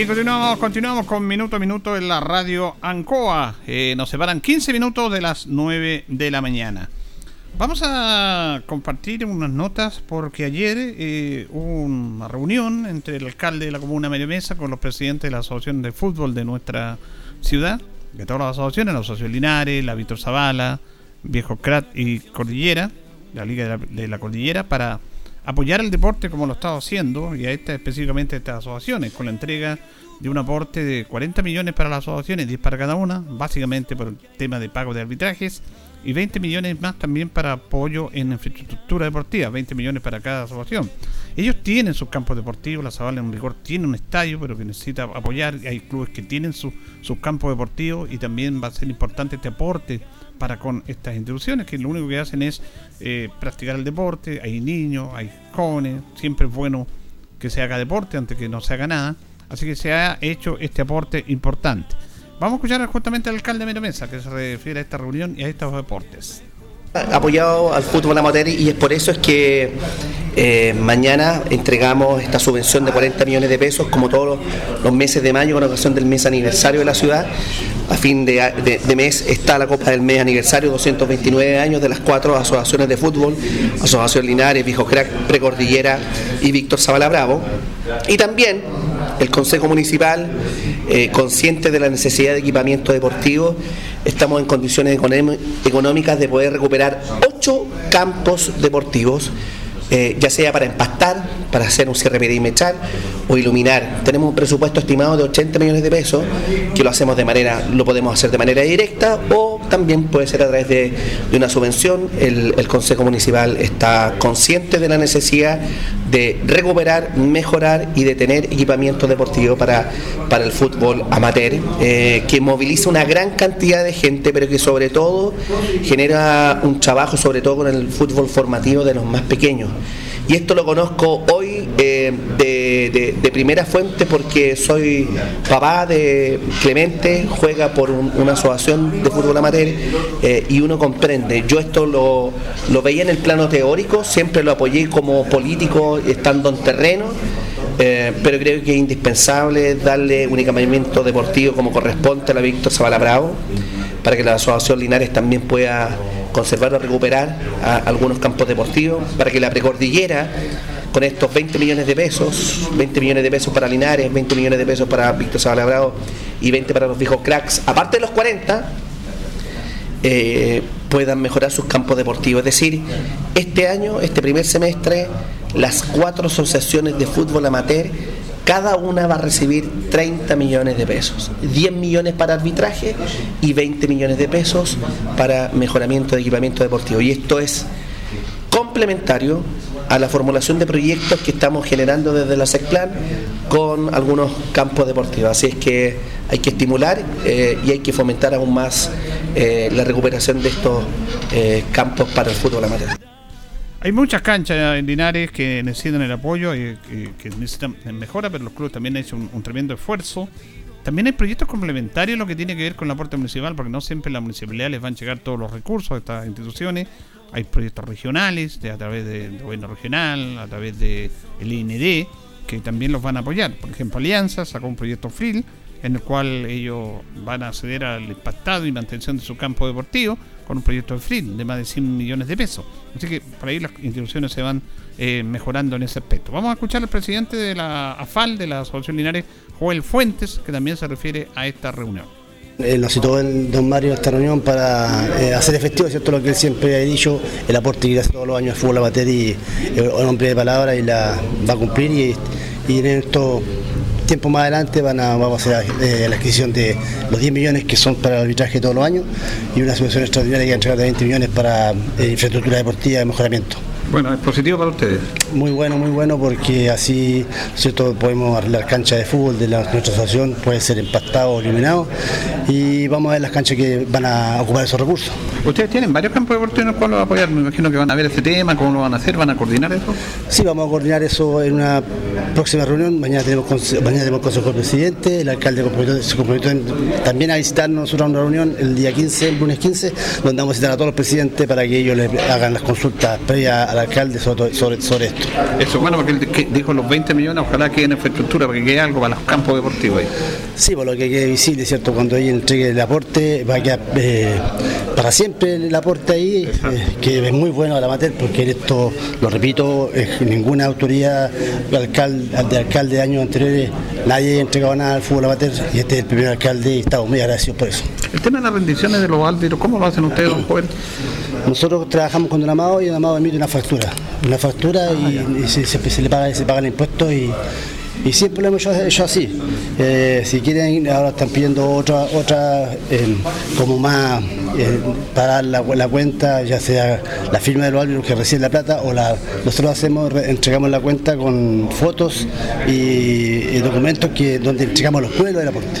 Bien, continuamos, continuamos con minuto a minuto en la radio Ancoa. Eh, nos separan 15 minutos de las 9 de la mañana. Vamos a compartir unas notas porque ayer eh, hubo una reunión entre el alcalde de la comuna Mesa con los presidentes de la Asociación de Fútbol de nuestra ciudad, de todas las asociaciones, la Asociación Linares, la Víctor Zavala, Viejo Crat y Cordillera, la Liga de la Cordillera, para apoyar el deporte como lo estaba haciendo y a esta específicamente a estas asociaciones con la entrega de un aporte de 40 millones para las asociaciones, 10 para cada una, básicamente por el tema de pago de arbitrajes y 20 millones más también para apoyo en infraestructura deportiva, 20 millones para cada asociación. Ellos tienen sus campos deportivos, la Zavala en rigor tiene un estadio, pero que necesita apoyar, hay clubes que tienen sus campos deportivos y también va a ser importante este aporte para con estas instituciones que lo único que hacen es eh, practicar el deporte, hay niños, hay jóvenes, siempre es bueno que se haga deporte antes que no se haga nada, así que se ha hecho este aporte importante. Vamos a escuchar justamente al alcalde de Mesa que se refiere a esta reunión y a estos deportes
apoyado al fútbol amateur y es por eso es que Eh, mañana entregamos esta subvención de 40 millones de pesos, como todos los, meses de mayo, con ocasión del mes aniversario de la ciudad. A fin de mes está la Copa del Mes aniversario, 229 años de las cuatro asociaciones de fútbol, Asociación Linares, Viejo Crack, Precordillera y Víctor Zavala Bravo. Y también el Consejo Municipal, eh, consciente de la necesidad de equipamiento deportivo, estamos en condiciones económicas de poder recuperar ocho campos deportivos, eh, ya sea para empastar, para hacer un cierre perimetral o iluminar. Tenemos un presupuesto estimado de 80 millones de pesos, que lo hacemos de manera, lo podemos hacer de manera directa o también puede ser a través de, una subvención. El Consejo Municipal está consciente de la necesidad de recuperar, mejorar y de tener equipamiento deportivo para, para el fútbol amateur, eh, que moviliza una gran cantidad de gente, pero que sobre todo genera un trabajo, sobre todo con el fútbol formativo de los más pequeños. Y esto lo conozco hoy eh, de, de- primera fuente porque soy papá de Clemente, juega por un- una asociación de fútbol amateur eh, y uno comprende. Yo esto lo, lo veía en el plano teórico, siempre lo apoyé como político estando en terreno. eh, pero creo que es indispensable darle un equipamiento deportivo como corresponde a la Víctor Zavala Bravo para que la Asociación Linares también pueda conservar o recuperar a- algunos campos deportivos, para que la precordillera, con estos 20 millones de pesos, 20 millones de pesos para Linares, 20 millones de pesos para Víctor Zavala Bravo y 20 para los viejos cracks, aparte de los 40, eh, puedan mejorar sus campos deportivos. Es decir, este año, este primer semestre, las cuatro asociaciones de fútbol amateur, cada una va a recibir 30 millones de pesos, 10 millones para arbitraje y 20 millones de pesos para mejoramiento de equipamiento deportivo. Y esto es complementario a la formulación de proyectos que estamos generando desde la SECPLAN con algunos campos deportivos. Así es que hay que estimular eh, y hay que fomentar aún más eh, la recuperación de estos eh, campos para el fútbol amateur.
Hay muchas canchas en Linares que necesitan el apoyo y que, necesitan mejora, pero los clubes también han hecho un tremendo esfuerzo. También hay proyectos complementarios en lo que tiene que ver con el aporte municipal, porque no siempre la municipalidad les van a llegar todos los recursos de estas instituciones. Hay proyectos regionales de, a través del gobierno regional, a través del IND, que también los van a apoyar. Por ejemplo, Alianza sacó un proyecto FRIL en el cual ellos van a acceder al impactado y mantención de su campo deportivo con un proyecto de FRIL de más de 100 millones de pesos. Así que por ahí las instituciones se van eh, mejorando en ese aspecto. Vamos a escuchar al presidente de la AFAL, de la Asociación Linares, Joel Fuentes, que también se refiere a esta reunión.
Eh, nos citó el don Mario en esta reunión para eh, hacer efectivo ¿cierto? lo que él siempre ha dicho, el aporte que hace todos los años al fútbol amateur y eh, un hombre de palabra y la va a cumplir y, en estos tiempos más adelante van a, vamos a hacer eh, la adquisición de los 10 millones que son para el arbitraje todos los años y una subvención extraordinaria que va a entregar de 20 millones para eh, infraestructura deportiva y mejoramiento.
Bueno, es positivo para ustedes.
Muy bueno, muy bueno, porque así ¿cierto? podemos arreglar canchas de fútbol de la, nuestra asociación, puede ser empastado o iluminado, y vamos a ver las canchas que van a ocupar esos recursos.
Ustedes tienen varios campos deportivos en los cuales apoyar. Me imagino que van a ver este tema, cómo lo van a hacer, van a coordinar eso.
Sí, vamos a coordinar eso en una próxima reunión. Mañana tenemos, mañana tenemos consejo del presidente, el alcalde se comprometió también a visitarnos nosotros a una reunión el día 15, el lunes 15, donde vamos a visitar a todos los presidentes para que ellos le hagan las consultas previas al alcalde sobre, sobre, sobre esto.
Eso, bueno, porque él dijo los 20 millones, ojalá quede en infraestructura, para que quede algo para los campos deportivos ahí.
Sí, por lo que quede visible, ¿cierto? Cuando ella entregue el aporte, va a quedar eh, para siempre el aporte ahí, eh, que es muy bueno a la porque en esto, lo repito, eh, ninguna autoridad de alcalde, de alcalde de años anteriores, nadie ha entregado nada al fútbol amateur, y este es el primer alcalde y estamos muy agradecidos por eso.
El tema de las rendiciones de los árbitros, ¿cómo lo hacen ustedes, don Joel?
Nosotros trabajamos con Don Amado y Don Amado emite una factura, una factura y, y se, se- se le paga, se paga el impuesto y, y siempre lo hemos hecho, hecho así. Eh, si quieren, ahora están pidiendo otra, otra eh, como más eh, para la, la cuenta, ya sea la firma de los árbitros que reciben la plata o la nosotros hacemos, re- entregamos la cuenta con fotos y, y documentos que donde entregamos los pueblos del aporte.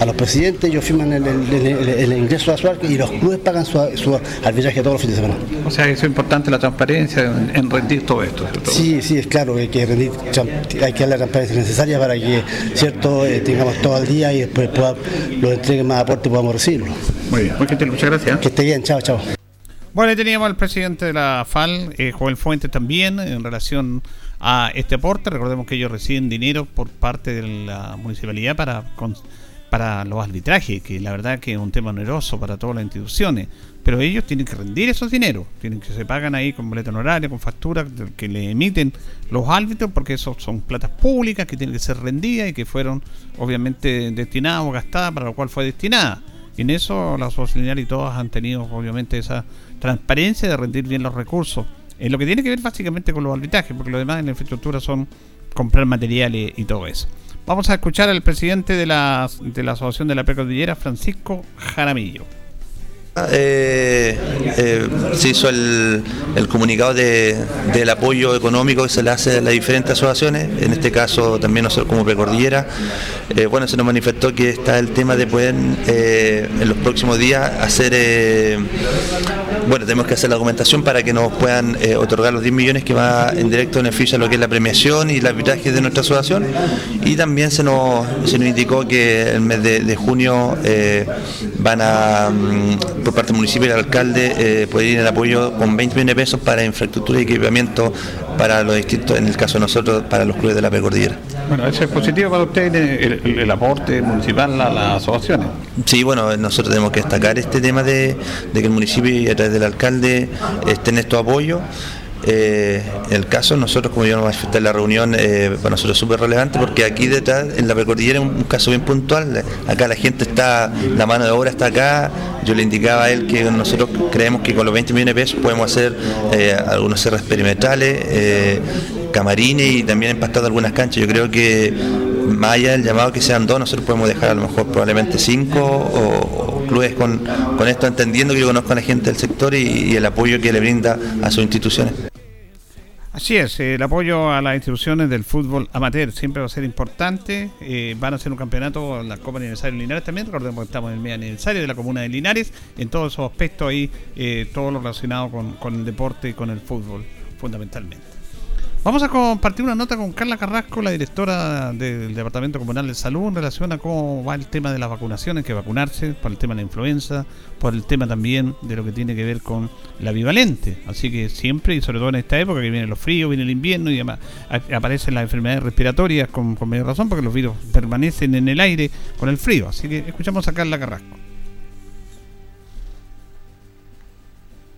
A los presidentes ellos firman el, el- el- el- el ingreso a su arca y los clubes pagan su, su arbitraje todos los fines de semana.
O sea, eso es importante la transparencia en, en rendir todo esto. ¿cierto?
Sí, sí, es claro que hay que rendir, hay que dar la transparencia necesaria para que cierto eh, tengamos todo al día y después pueda, los entreguen más aporte y podamos recibirlo.
Muy bien, muy gentil, muchas gracias.
Que esté bien, chao, chao.
Bueno, ahí teníamos al presidente de la FAL, eh, Joel Fuentes también, en relación a este aporte. Recordemos que ellos reciben dinero por parte de la municipalidad para, para los arbitrajes, que la verdad que es un tema oneroso para todas las instituciones. Pero ellos tienen que rendir esos dineros, tienen que se pagan ahí con boleto honorario, con facturas que le emiten los árbitros, porque esos son platas públicas que tienen que ser rendidas y que fueron obviamente destinadas o gastadas para lo cual fue destinada. En eso las sociedades y todas han tenido obviamente esa transparencia de rendir bien los recursos. En lo que tiene que ver básicamente con los arbitrajes, porque lo demás en la infraestructura son comprar materiales y todo eso. Vamos a escuchar al presidente de la, de la Asociación de la Precordillera, Francisco Jaramillo.
Eh, eh, se hizo el, comunicado del apoyo económico que se le hace a las diferentes asociaciones, en este caso también nosotros como Precordillera. Eh, bueno, se nos manifestó que está el tema de poder en los próximos días hacer, bueno, tenemos que hacer la documentación para que nos puedan otorgar los 10 millones que va en directo beneficio a lo que es la premiación y el arbitraje de nuestra asociación. Y también se nos, se nos indicó que el mes de, junio van a mm, por parte del municipio y el alcalde eh, puede ir en apoyo con 20 millones de pesos para infraestructura y equipamiento para los distintos, en el caso de nosotros, para los clubes de la Precordillera.
Bueno, ¿eso es positivo para usted el, aporte municipal a las asociaciones?
Sí, bueno, nosotros tenemos que destacar este tema de, de que el municipio y a través del alcalde estén estos apoyos. Eh, el caso, nosotros, como yo nos manifesté en la reunión, eh, para nosotros es súper relevante porque aquí detrás, en la precordillera, es un caso bien puntual. Acá la gente está, la mano de obra está acá. Yo le indicaba a él que nosotros creemos que con los 20 millones de pesos podemos hacer eh, algunos cerros perimetrales, eh, camarines y también empastar algunas canchas. Yo creo que más allá del llamado que sean dos, nosotros podemos dejar a lo mejor probablemente cinco o, clubes con, con, esto, entendiendo que yo conozco a la gente del sector y el apoyo que le brinda a sus instituciones.
Así es, el apoyo a las instituciones del fútbol amateur siempre va a ser importante. Eh, van a hacer un campeonato en la Copa Aniversario de Linares también. Recordemos que estamos en el medio aniversario de la comuna de Linares. En todos esos aspectos ahí, eh, todo lo relacionado con, con el deporte y con el fútbol, fundamentalmente. Vamos a compartir una nota con Carla Carrasco, la directora del Departamento Comunal de Salud, en relación a cómo va el tema de las vacunaciones, que vacunarse, por el tema de la influenza, por el tema también de lo que tiene que ver con la bivalente. Así que siempre, y sobre todo en esta época que vienen los fríos, viene el invierno y además aparecen las enfermedades respiratorias con, con mayor razón, porque los virus permanecen en el aire con el frío. Así que escuchamos a Carla Carrasco.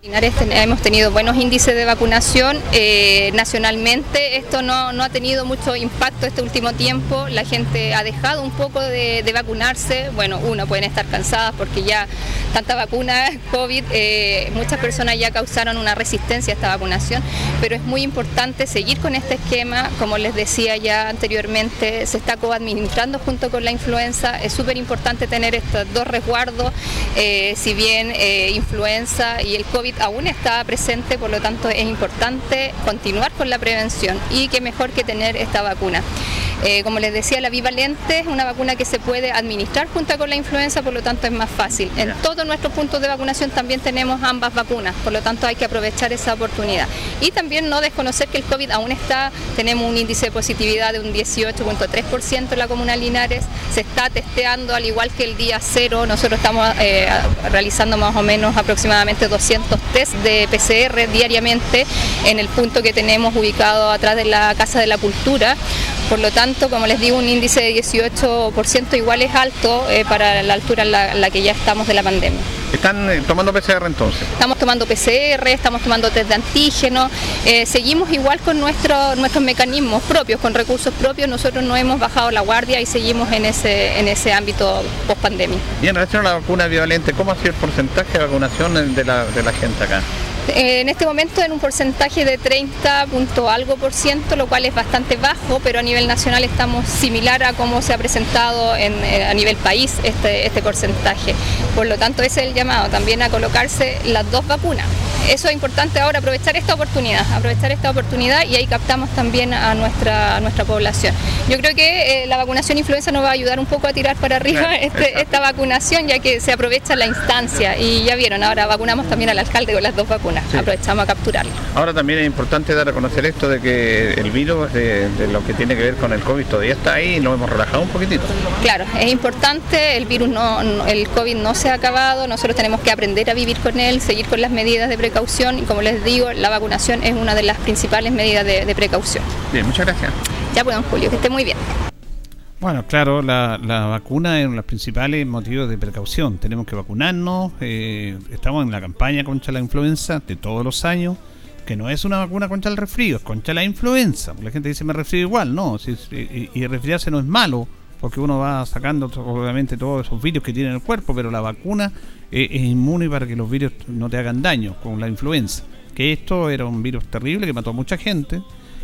Hemos tenido buenos índices de vacunación eh, nacionalmente. Esto no, ha tenido mucho impacto este último tiempo. La gente ha dejado un poco de, vacunarse. Bueno, uno, pueden estar cansadas porque ya tanta vacuna COVID, eh, muchas personas ya causaron una resistencia a esta vacunación, pero es muy importante seguir con este esquema. Como les decía ya anteriormente, se está coadministrando junto con la influenza. Es súper importante tener estos dos resguardos, eh, si bien influenza y el COVID aún está presente, por lo tanto es importante continuar con la prevención y qué mejor que tener esta vacuna. Eh, como les decía, la bivalente es una vacuna que se puede administrar junto con la influenza, por lo tanto es más fácil. En todos nuestros puntos de vacunación también tenemos ambas vacunas, por lo tanto hay que aprovechar esa oportunidad. Y también no desconocer que el COVID aún está, tenemos un índice de positividad de un 18.3% en la comuna Linares, se está testeando al igual que el día cero, nosotros estamos eh, realizando más o menos aproximadamente 200 test de PCR diariamente en el punto que tenemos ubicado atrás de la Casa de la Cultura. Por lo tanto, como les digo, un índice de 18% igual es alto eh, para la altura en la, que ya estamos de la pandemia.
¿Están eh, tomando PCR entonces?
Estamos tomando PCR, estamos tomando test de antígeno, eh, seguimos igual con nuestro, nuestros mecanismos propios, con recursos propios, nosotros no hemos bajado la guardia y seguimos en ese, en ese ámbito post pandemia.
Bien, en relación a la vacuna bivalente, ¿cómo ha sido el porcentaje de vacunación de la, de la gente acá?
Eh, en este momento en un porcentaje de 30 punto algo por ciento, lo cual es bastante bajo, pero a nivel nacional estamos similar a cómo se ha presentado eh, a nivel país este, este porcentaje. Por lo tanto, ese es el llamado también a colocarse las dos vacunas. Eso es importante ahora, aprovechar esta oportunidad, aprovechar esta oportunidad y ahí captamos también a nuestra, nuestra población. Yo creo que eh, la vacunación influenza nos va a ayudar un poco a tirar para arriba este, esta vacunación, ya que se aprovecha la instancia y ya vieron, ahora vacunamos también al alcalde con las dos vacunas, aprovechamos a capturarlo.
Ahora también es importante dar a conocer esto de que el virus de, lo que tiene que ver con el COVID todavía está ahí y lo hemos relajado un poquitito.
Claro, es importante, el virus no, el COVID no se ha acabado, nosotros tenemos que aprender a vivir con él, seguir con las medidas de precaución y como les digo, la vacunación es una de las principales medidas de, precaución.
Bien, muchas gracias.
Ya pues, Julio, que esté muy bien.
Bueno, claro, la, vacuna es uno de los principales motivos de precaución. Tenemos que vacunarnos, eh, estamos en la campaña contra la influenza de todos los años, que no es una vacuna contra el resfrío, es contra la influenza. La gente dice me resfrío igual, no, y, y resfriarse no es malo, porque uno va sacando obviamente todos esos virus que tiene en el cuerpo, pero la vacuna es, inmune para que los virus no te hagan daño, con la influenza. Que esto era un virus terrible que mató a mucha gente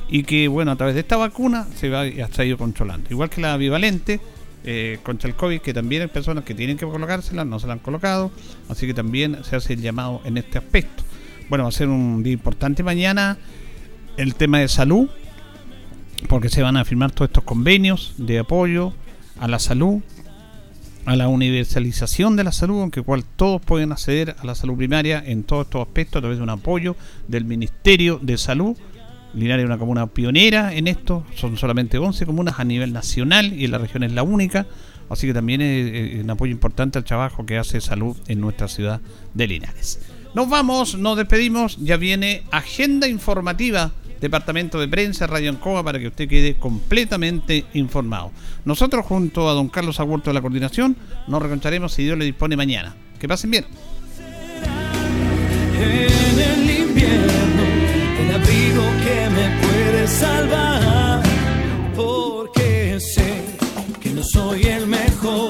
y que, bueno, a través de esta vacuna se va ha ido controlando. Igual que la bivalente eh, contra el COVID, que también hay personas que tienen que colocársela, no se la han colocado, así que también se hace el llamado en este aspecto. Bueno, va a ser un día importante mañana el tema de salud, porque se van a firmar todos estos convenios de apoyo a la salud, a la universalización de la salud, en que cual todos pueden acceder a la salud primaria en todos estos aspectos a través de un apoyo del Ministerio de Salud. Linares es una comuna pionera en esto, son solamente 11 comunas a nivel nacional y en la región es la única, así que también es un apoyo importante al trabajo que hace salud en nuestra ciudad de Linares. Nos vamos, nos despedimos, ya viene agenda informativa Departamento de Prensa, Radio Ancoa, para que usted quede completamente informado. Nosotros, junto a don Carlos Agurto de la Coordinación, nos reconcharemos si Dios le dispone mañana. Que pasen bien.
En el invierno, el abrigo que me puede salvar, porque sé que no soy el mejor,